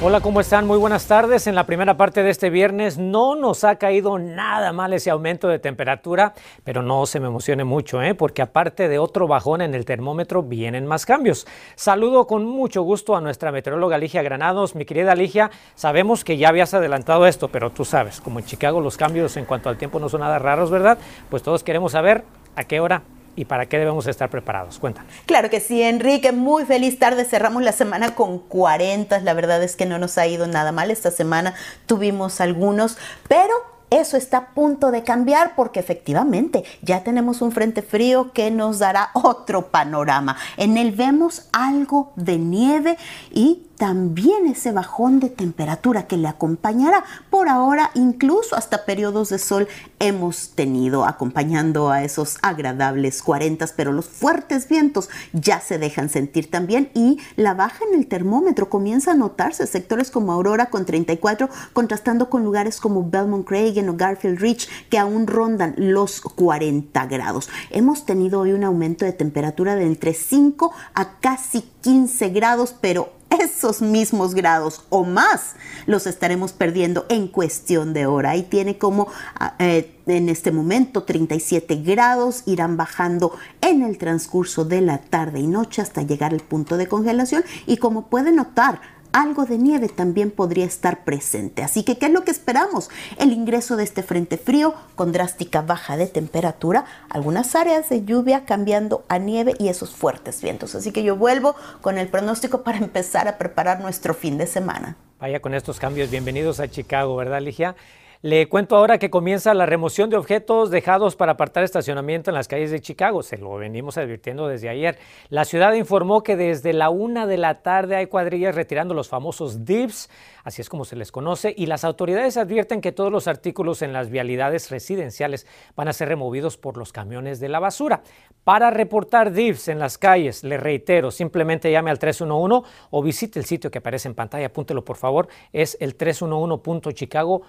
Hola, ¿cómo están? Muy buenas tardes. En la primera parte de este viernes no nos ha caído nada mal ese aumento de temperatura, pero no se me emocione mucho, ¿eh? porque aparte de otro bajón en el termómetro, vienen más cambios. Saludo con mucho gusto a nuestra meteoróloga Ligia Granados. Mi querida Ligia, sabemos que ya habías adelantado esto, pero tú sabes, como en Chicago los cambios en cuanto al tiempo no son nada raros, ¿verdad? Pues todos queremos saber a qué hora y para qué debemos estar preparados. Cuéntanos. Claro que sí, Enrique. Muy feliz tarde. Cerramos la semana con 40. La verdad es que no nos ha ido nada mal. Esta semana tuvimos algunos, pero eso está a punto de cambiar porque efectivamente ya tenemos un frente frío que nos dará otro panorama. En él vemos algo de nieve y también ese bajón de temperatura que le acompañará. Por ahora, incluso hasta periodos de sol hemos tenido acompañando a esos agradables 40, pero los fuertes vientos ya se dejan sentir también y la baja en el termómetro comienza a notarse. Sectores como Aurora con 34, contrastando con lugares como Belmont Craig o Garfield Ridge que aún rondan los 40 grados. Hemos tenido hoy un aumento de temperatura de entre 5 a casi 15 grados, pero esos mismos grados o más los estaremos perdiendo en cuestión de hora. Y tiene como ah, eh, en este momento 37 grados, irán bajando en el transcurso de la tarde y noche hasta llegar al punto de congelación. Y como puede notar, algo de nieve también podría estar presente. Así que, ¿qué es lo que esperamos? El ingreso de este frente frío con drástica baja de temperatura, algunas áreas de lluvia cambiando a nieve y esos fuertes vientos. Así que yo vuelvo con el pronóstico para empezar a preparar nuestro fin de semana. Vaya con estos cambios, bienvenidos a Chicago, ¿verdad, Ligia? Le cuento ahora que comienza la remoción de objetos dejados para apartar estacionamiento en las calles de Chicago. Se lo venimos advirtiendo desde ayer. La ciudad informó que desde la una de la tarde hay cuadrillas retirando los famosos dips, así es como se les conoce, y las autoridades advierten que todos los artículos en las vialidades residenciales van a ser removidos por los camiones de la basura. Para reportar dips en las calles, le reitero, simplemente llame al 311 o visite el sitio que aparece en pantalla, apúntelo por favor, es el 311.chicago.com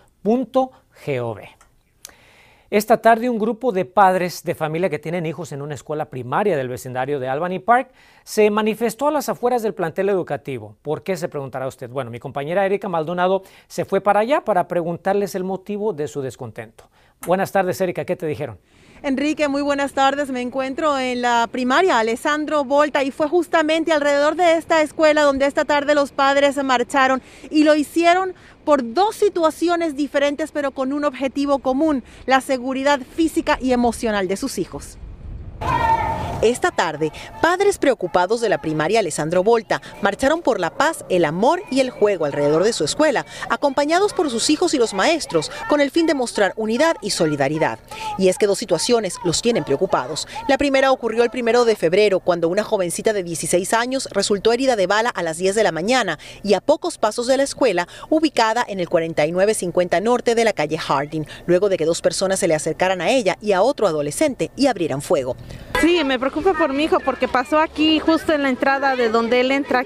gov. Esta tarde un grupo de padres de familia que tienen hijos en una escuela primaria del vecindario de Albany Park se manifestó a las afueras del plantel educativo. ¿Por qué se preguntará usted? Bueno, mi compañera Erika Maldonado se fue para allá para preguntarles el motivo de su descontento. Buenas tardes, Erika, ¿qué te dijeron? Enrique, muy buenas tardes. Me encuentro en la primaria Alessandro Volta y fue justamente alrededor de esta escuela donde esta tarde los padres marcharon y lo hicieron por dos situaciones diferentes pero con un objetivo común, la seguridad física y emocional de sus hijos. Esta tarde, padres preocupados de la primaria Alessandro Volta marcharon por la paz, el amor y el juego alrededor de su escuela, acompañados por sus hijos y los maestros, con el fin de mostrar unidad y solidaridad. Y es que dos situaciones los tienen preocupados. La primera ocurrió el primero de febrero, cuando una jovencita de 16 años resultó herida de bala a las 10 de la mañana y a pocos pasos de la escuela, ubicada en el 4950 norte de la calle Harding, luego de que dos personas se le acercaran a ella y a otro adolescente y abrieran fuego. Sí, me preocupa por mi hijo porque pasó aquí justo en la entrada de donde él entra.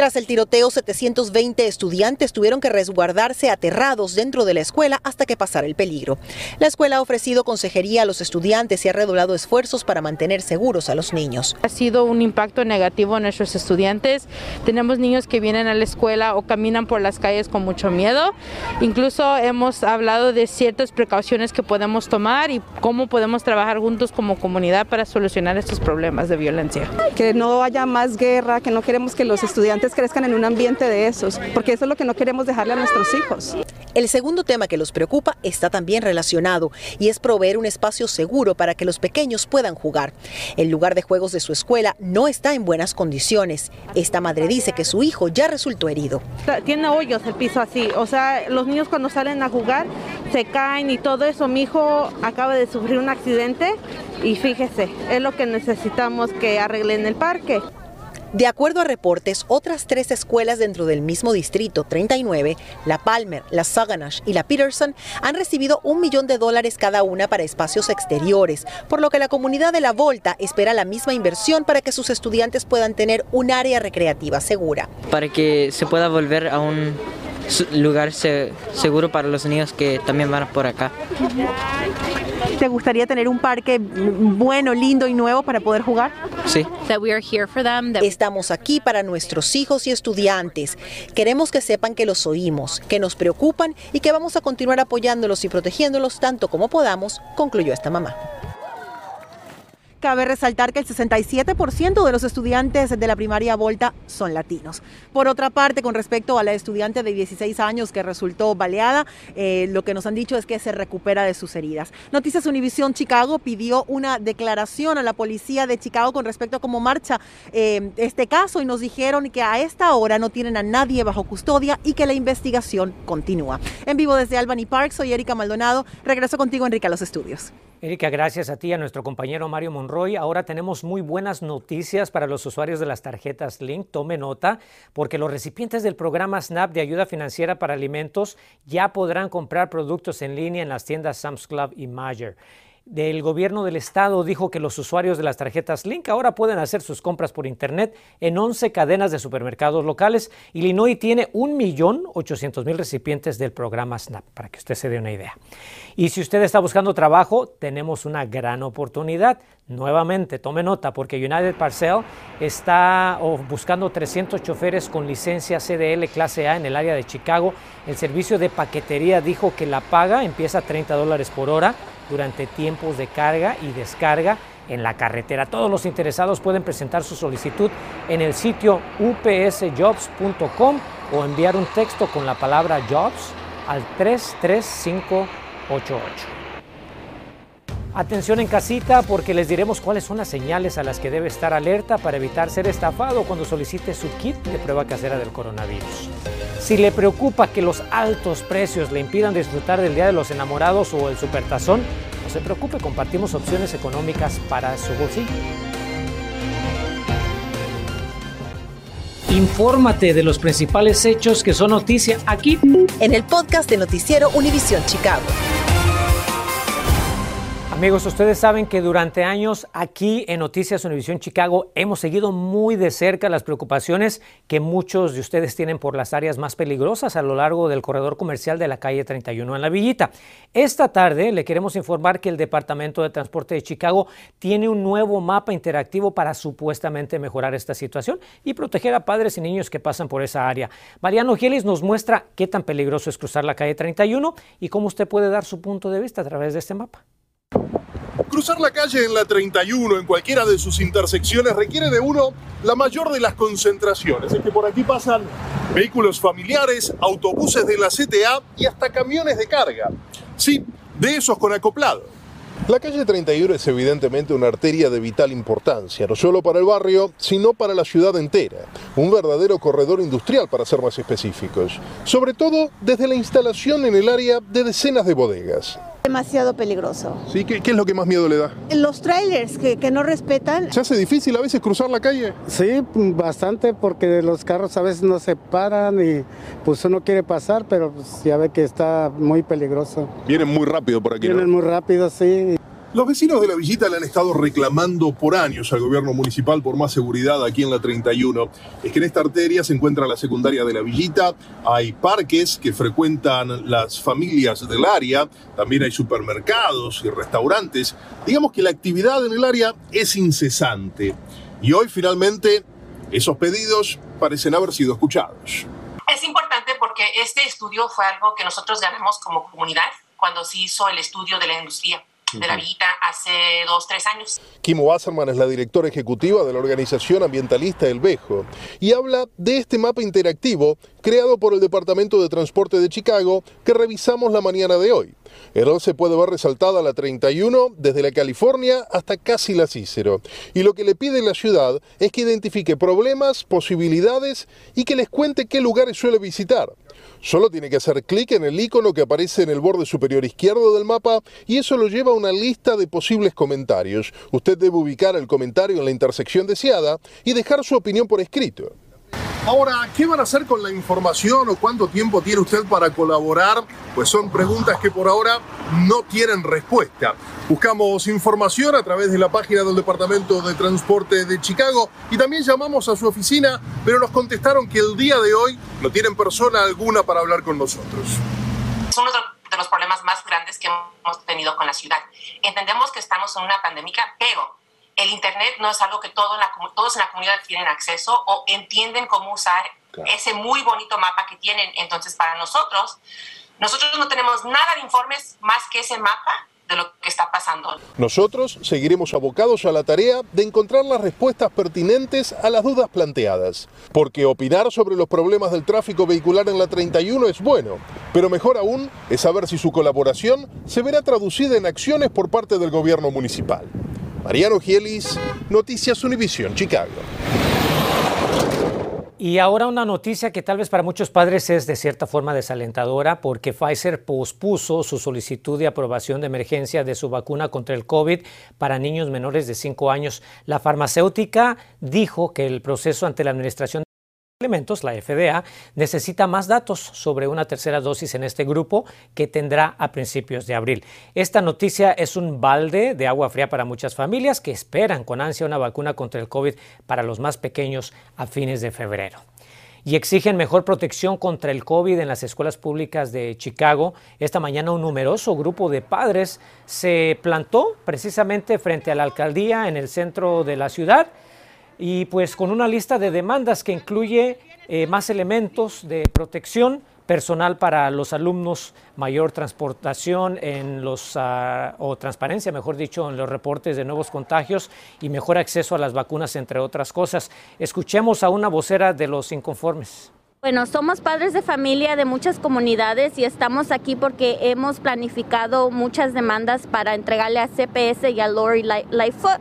Tras el tiroteo, 720 estudiantes tuvieron que resguardarse aterrados dentro de la escuela hasta que pasara el peligro. La escuela ha ofrecido consejería a los estudiantes y ha redoblado esfuerzos para mantener seguros a los niños. Ha sido un impacto negativo en nuestros estudiantes. Tenemos niños que vienen a la escuela o caminan por las calles con mucho miedo. Incluso hemos hablado de ciertas precauciones que podemos tomar y cómo podemos trabajar juntos como comunidad para solucionar estos problemas de violencia. Que no haya más guerra, que no queremos que los estudiantes crezcan en un ambiente de esos, porque eso es lo que no queremos dejarle a nuestros hijos. El segundo tema que los preocupa está también relacionado y es proveer un espacio seguro para que los pequeños puedan jugar. El lugar de juegos de su escuela no está en buenas condiciones. Esta madre dice que su hijo ya resultó herido. Tiene hoyos el piso así, o sea, los niños cuando salen a jugar se caen y todo eso. Mi hijo acaba de sufrir un accidente y fíjese, es lo que necesitamos que arreglen el parque. De acuerdo a reportes, otras tres escuelas dentro del mismo distrito, 39, la Palmer, la Saganash y la Peterson, han recibido un millón de dólares cada una para espacios exteriores, por lo que la comunidad de la Volta espera la misma inversión para que sus estudiantes puedan tener un área recreativa segura. Para que se pueda volver a un lugar seguro para los niños que también van por acá. ¿Te gustaría tener un parque bueno, lindo y nuevo para poder jugar? Sí. Estamos aquí para nuestros hijos y estudiantes. Queremos que sepan que los oímos, que nos preocupan y que vamos a continuar apoyándolos y protegiéndolos tanto como podamos, concluyó esta mamá. Cabe resaltar que el 67% de los estudiantes de la primaria Volta son latinos. Por otra parte, con respecto a la estudiante de 16 años que resultó baleada, eh, lo que nos han dicho es que se recupera de sus heridas. Noticias Univisión Chicago pidió una declaración a la policía de Chicago con respecto a cómo marcha eh, este caso y nos dijeron que a esta hora no tienen a nadie bajo custodia y que la investigación continúa. En vivo desde Albany Park, soy Erika Maldonado. Regreso contigo, Enrique, a los estudios. Erika, gracias a ti a nuestro compañero Mario Monroy. Ahora tenemos muy buenas noticias para los usuarios de las tarjetas Link. Tome nota, porque los recipientes del programa SNAP de ayuda financiera para alimentos ya podrán comprar productos en línea en las tiendas Sam's Club y Major del gobierno del estado dijo que los usuarios de las tarjetas Link ahora pueden hacer sus compras por internet en 11 cadenas de supermercados locales. Illinois tiene 1.800.000 recipientes del programa SNAP, para que usted se dé una idea. Y si usted está buscando trabajo, tenemos una gran oportunidad. Nuevamente, tome nota, porque United Parcel está buscando 300 choferes con licencia CDL clase A en el área de Chicago. El servicio de paquetería dijo que la paga empieza a 30 dólares por hora durante tiempos de carga y descarga en la carretera. Todos los interesados pueden presentar su solicitud en el sitio upsjobs.com o enviar un texto con la palabra jobs al 33588. Atención en casita porque les diremos cuáles son las señales a las que debe estar alerta para evitar ser estafado cuando solicite su kit de prueba casera del coronavirus. Si le preocupa que los altos precios le impidan disfrutar del Día de los Enamorados o el Supertazón, no se preocupe, compartimos opciones económicas para su bolsillo. Infórmate de los principales hechos que son noticia aquí en el podcast de Noticiero Univisión Chicago. Amigos, ustedes saben que durante años aquí en Noticias Univisión Chicago hemos seguido muy de cerca las preocupaciones que muchos de ustedes tienen por las áreas más peligrosas a lo largo del corredor comercial de la calle 31 en la Villita. Esta tarde le queremos informar que el Departamento de Transporte de Chicago tiene un nuevo mapa interactivo para supuestamente mejorar esta situación y proteger a padres y niños que pasan por esa área. Mariano Gielis nos muestra qué tan peligroso es cruzar la calle 31 y cómo usted puede dar su punto de vista a través de este mapa. Cruzar la calle en la 31 en cualquiera de sus intersecciones requiere de uno la mayor de las concentraciones. Es que por aquí pasan vehículos familiares, autobuses de la CTA y hasta camiones de carga. Sí, de esos con acoplado. La calle 31 es evidentemente una arteria de vital importancia, no solo para el barrio, sino para la ciudad entera. Un verdadero corredor industrial, para ser más específicos. Sobre todo desde la instalación en el área de decenas de bodegas. Demasiado peligroso. ¿Sí? ¿Qué, es lo que más miedo le da? Los trailers que, que, no respetan. ¿Se hace difícil a veces cruzar la calle? Sí, bastante, porque los carros a veces no se paran y pues uno quiere pasar, pero pues, ya ve que está muy peligroso. Vienen muy rápido por aquí. Vienen muy rápido, sí. Los vecinos de la villita le han estado reclamando por años al gobierno municipal por más seguridad aquí en la 31. Es que en esta arteria se encuentra la secundaria de la villita, hay parques que frecuentan las familias del área, también hay supermercados y restaurantes. Digamos que la actividad en el área es incesante. Y hoy finalmente esos pedidos parecen haber sido escuchados. Es importante porque este estudio fue algo que nosotros ganamos como comunidad cuando se hizo el estudio de la industria de la Villita hace dos, tres años. Kim Wasserman es la directora ejecutiva de la organización ambientalista El Bejo y habla de este mapa interactivo creado por el Departamento de Transporte de Chicago que revisamos la mañana de hoy. En él se puede ver resaltada la 31 desde la California hasta casi la Cícero. Y lo que le pide la ciudad es que identifique problemas, posibilidades y que les cuente qué lugares suele visitar. Solo tiene que hacer clic en el icono que aparece en el borde superior izquierdo del mapa y eso lo lleva a una lista de posibles comentarios. Usted debe ubicar el comentario en la intersección deseada y dejar su opinión por escrito. Ahora, ¿qué van a hacer con la información o cuánto tiempo tiene usted para colaborar? Pues son preguntas que por ahora no tienen respuesta. Buscamos información a través de la página del Departamento de Transporte de Chicago y también llamamos a su oficina, pero nos contestaron que el día de hoy no tienen persona alguna para hablar con nosotros. Es uno de los problemas más grandes que hemos tenido con la ciudad. Entendemos que estamos en una pandemia, pero el Internet no es algo que todo en la, todos en la comunidad tienen acceso o entienden cómo usar ese muy bonito mapa que tienen. Entonces, para nosotros, nosotros no tenemos nada de informes más que ese mapa de lo que está pasando. Nosotros seguiremos abocados a la tarea de encontrar las respuestas pertinentes a las dudas planteadas, porque opinar sobre los problemas del tráfico vehicular en la 31 es bueno, pero mejor aún es saber si su colaboración se verá traducida en acciones por parte del gobierno municipal. Mariano Gielis, Noticias Univisión, Chicago. Y ahora una noticia que tal vez para muchos padres es de cierta forma desalentadora porque Pfizer pospuso su solicitud de aprobación de emergencia de su vacuna contra el COVID para niños menores de 5 años. La farmacéutica dijo que el proceso ante la Administración La FDA, necesita más datos sobre una tercera dosis en este grupo que tendrá a principios de abril. Esta noticia es un balde de agua fría para muchas familias que esperan con ansia una vacuna contra el COVID para los más pequeños a fines de febrero. Y exigen mejor protección contra el COVID en las escuelas públicas de Chicago. Esta mañana un numeroso grupo de padres se plantó precisamente frente a la alcaldía en el centro de la ciudad y pues con una lista de demandas que incluye eh, más elementos de protección personal para los alumnos, mayor transportación en los, ah, o transparencia, mejor dicho, en los reportes de nuevos contagios y mejor acceso a las vacunas, entre otras cosas. Escuchemos a una vocera de los inconformes. Bueno, somos padres de familia de muchas comunidades y estamos aquí porque hemos planificado muchas demandas para entregarle a CPS y a Lori Lightfoot.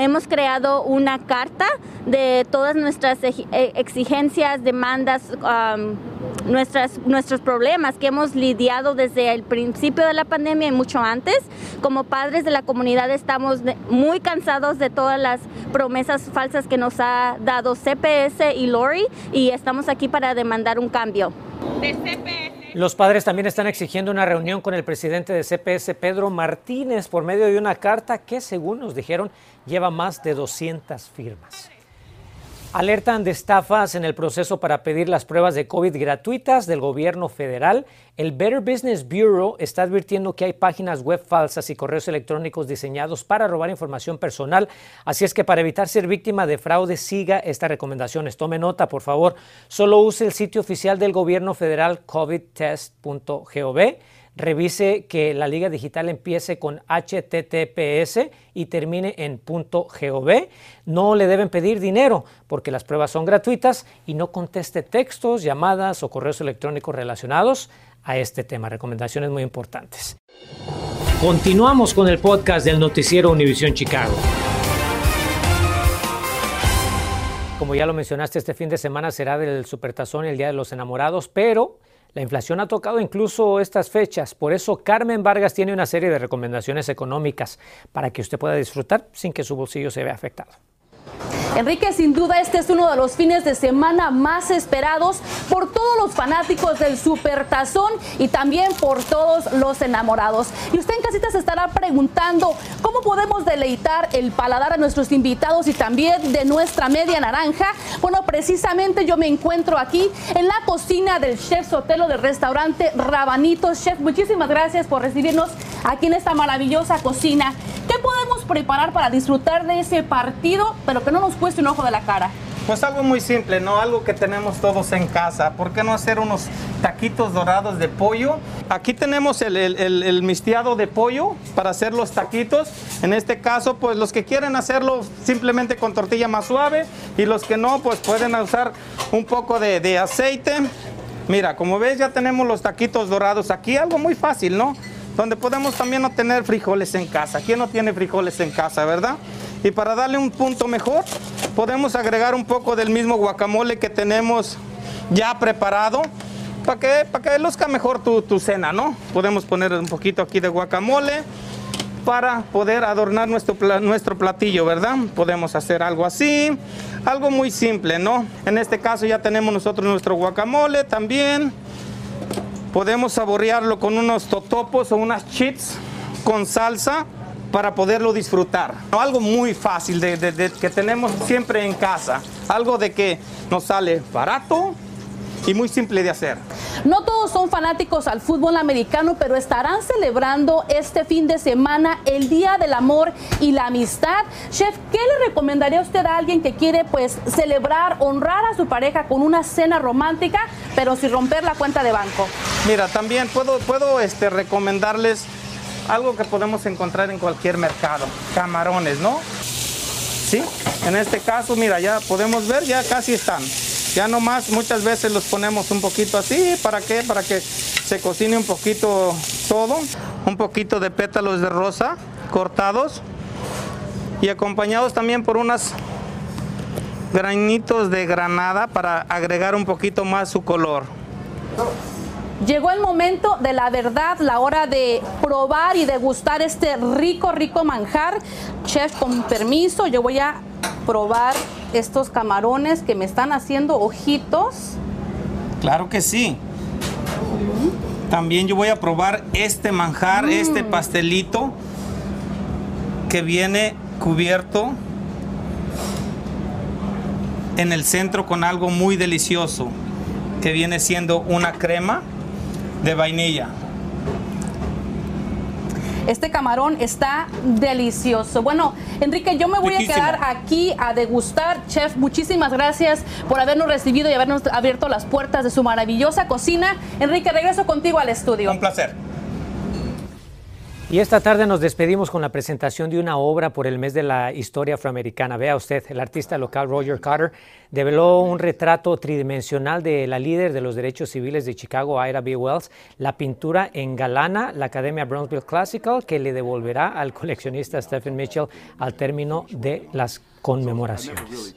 hemos creado una carta de todas nuestras e, exigencias, demandas, nuestras, nuestros problemas que hemos lidiado desde el principio de la pandemia y mucho antes. Como padres de la comunidad estamos muy cansados de todas las promesas falsas que nos ha dado CPS y Lori y estamos aquí para demandar un cambio. Los padres también están exigiendo una reunión con el presidente de CPS, Pedro Martínez, por medio de una carta que, según nos dijeron, lleva más de 200 firmas. Alertan de estafas en el proceso para pedir las pruebas de COVID gratuitas del gobierno federal. El Better Business Bureau está advirtiendo que hay páginas web falsas y correos electrónicos diseñados para robar información personal. Así es que para evitar ser víctima de fraude, siga estas recomendaciones. Tome nota, por favor. Solo use el sitio oficial del gobierno federal covidtest.gov revise que la liga digital empiece con HTTPS y termine en .gov. No le deben pedir dinero porque las pruebas son gratuitas y no conteste textos, llamadas o correos electrónicos relacionados a este tema. Recomendaciones muy importantes. Continuamos con el podcast del noticiero Univisión Chicago. Como ya lo mencionaste, este fin de semana será del Supertazón el Día de los Enamorados, pero la inflación ha tocado incluso estas fechas, por eso Carmen Vargas tiene una serie de recomendaciones económicas para que usted pueda disfrutar sin que su bolsillo se vea afectado. Enrique, sin duda este es uno de los fines de semana más esperados por todos los fanáticos del Supertazón y también por todos los enamorados. Y usted en casita se estará preguntando cómo podemos deleitar el paladar a nuestros invitados y también de nuestra media naranja. Bueno, precisamente yo me encuentro aquí en la cocina del chef Sotelo del restaurante Rabanitos. Chef, muchísimas gracias por recibirnos aquí en esta maravillosa cocina. ¿Qué podemos preparar para disfrutar de ese partido, pero que no nos cueste un ojo de la cara? Pues algo muy simple, ¿no? Algo que tenemos todos en casa. ¿Por qué no hacer unos taquitos dorados de pollo? Aquí tenemos el, el, mistiado de pollo para hacer los taquitos. En este caso, pues los que quieren hacerlo simplemente con tortilla más suave y los que no, pues pueden usar un poco de, de aceite. Mira, como ves ya tenemos los taquitos dorados aquí, algo muy fácil, ¿no? Donde podemos también obtener frijoles en casa. ¿Quién no tiene frijoles en casa, verdad? Y para darle un punto mejor, podemos agregar un poco del mismo guacamole que tenemos ya preparado. para que, para que luzca mejor tu, tu cena, ¿no? Podemos poner un poquito aquí de guacamole para poder adornar nuestro, nuestro platillo, ¿verdad? Podemos hacer algo así, algo muy simple, ¿no? En este caso ya tenemos nosotros nuestro guacamole también. Podemos saborearlo con unos totopos o unas chips con salsa para poderlo disfrutar. Algo muy fácil de, que tenemos siempre en casa. Algo de que nos sale barato y muy simple de hacer. No todos son fanáticos al fútbol americano, pero estarán celebrando este fin de semana el Día del Amor y la Amistad. Chef, ¿qué le recomendaría usted a alguien que quiere pues celebrar, honrar a su pareja con una cena romántica, pero sin romper la cuenta de banco? Mira, también puedo, puedo este, recomendarles algo que podemos encontrar en cualquier mercado, camarones, ¿no? Sí, en este caso, mira, ya podemos ver, ya casi están. Ya nomás muchas veces los ponemos un poquito así, ¿para qué? Para que se cocine un poquito todo. Un poquito de pétalos de rosa cortados y acompañados también por unas granitos de granada para agregar un poquito más su color. Llegó el momento de la verdad, la hora de probar y degustar este rico, rico manjar. Chef, con permiso, yo voy a probar estos camarones que me están haciendo ojitos. Claro que sí. También yo voy a probar este manjar, este pastelito que viene cubierto en el centro con algo muy delicioso, que viene siendo una crema de vainilla. Este camarón está delicioso. Bueno, Enrique, yo me voy Riquísimo. a quedar aquí a degustar. Chef, muchísimas gracias por habernos recibido y habernos abierto las puertas de su maravillosa cocina. Enrique, regreso contigo al estudio. Un placer. Y esta tarde nos despedimos con la presentación de una obra por el mes de la historia afroamericana. Vea usted, el artista local Roger Carter develó un retrato tridimensional de la líder de los derechos civiles de Chicago, Ira B. Wells. La pintura engalana la Academia Brownsville Classical, que le devolverá al coleccionista Stephen Mitchell al término de las conmemoraciones.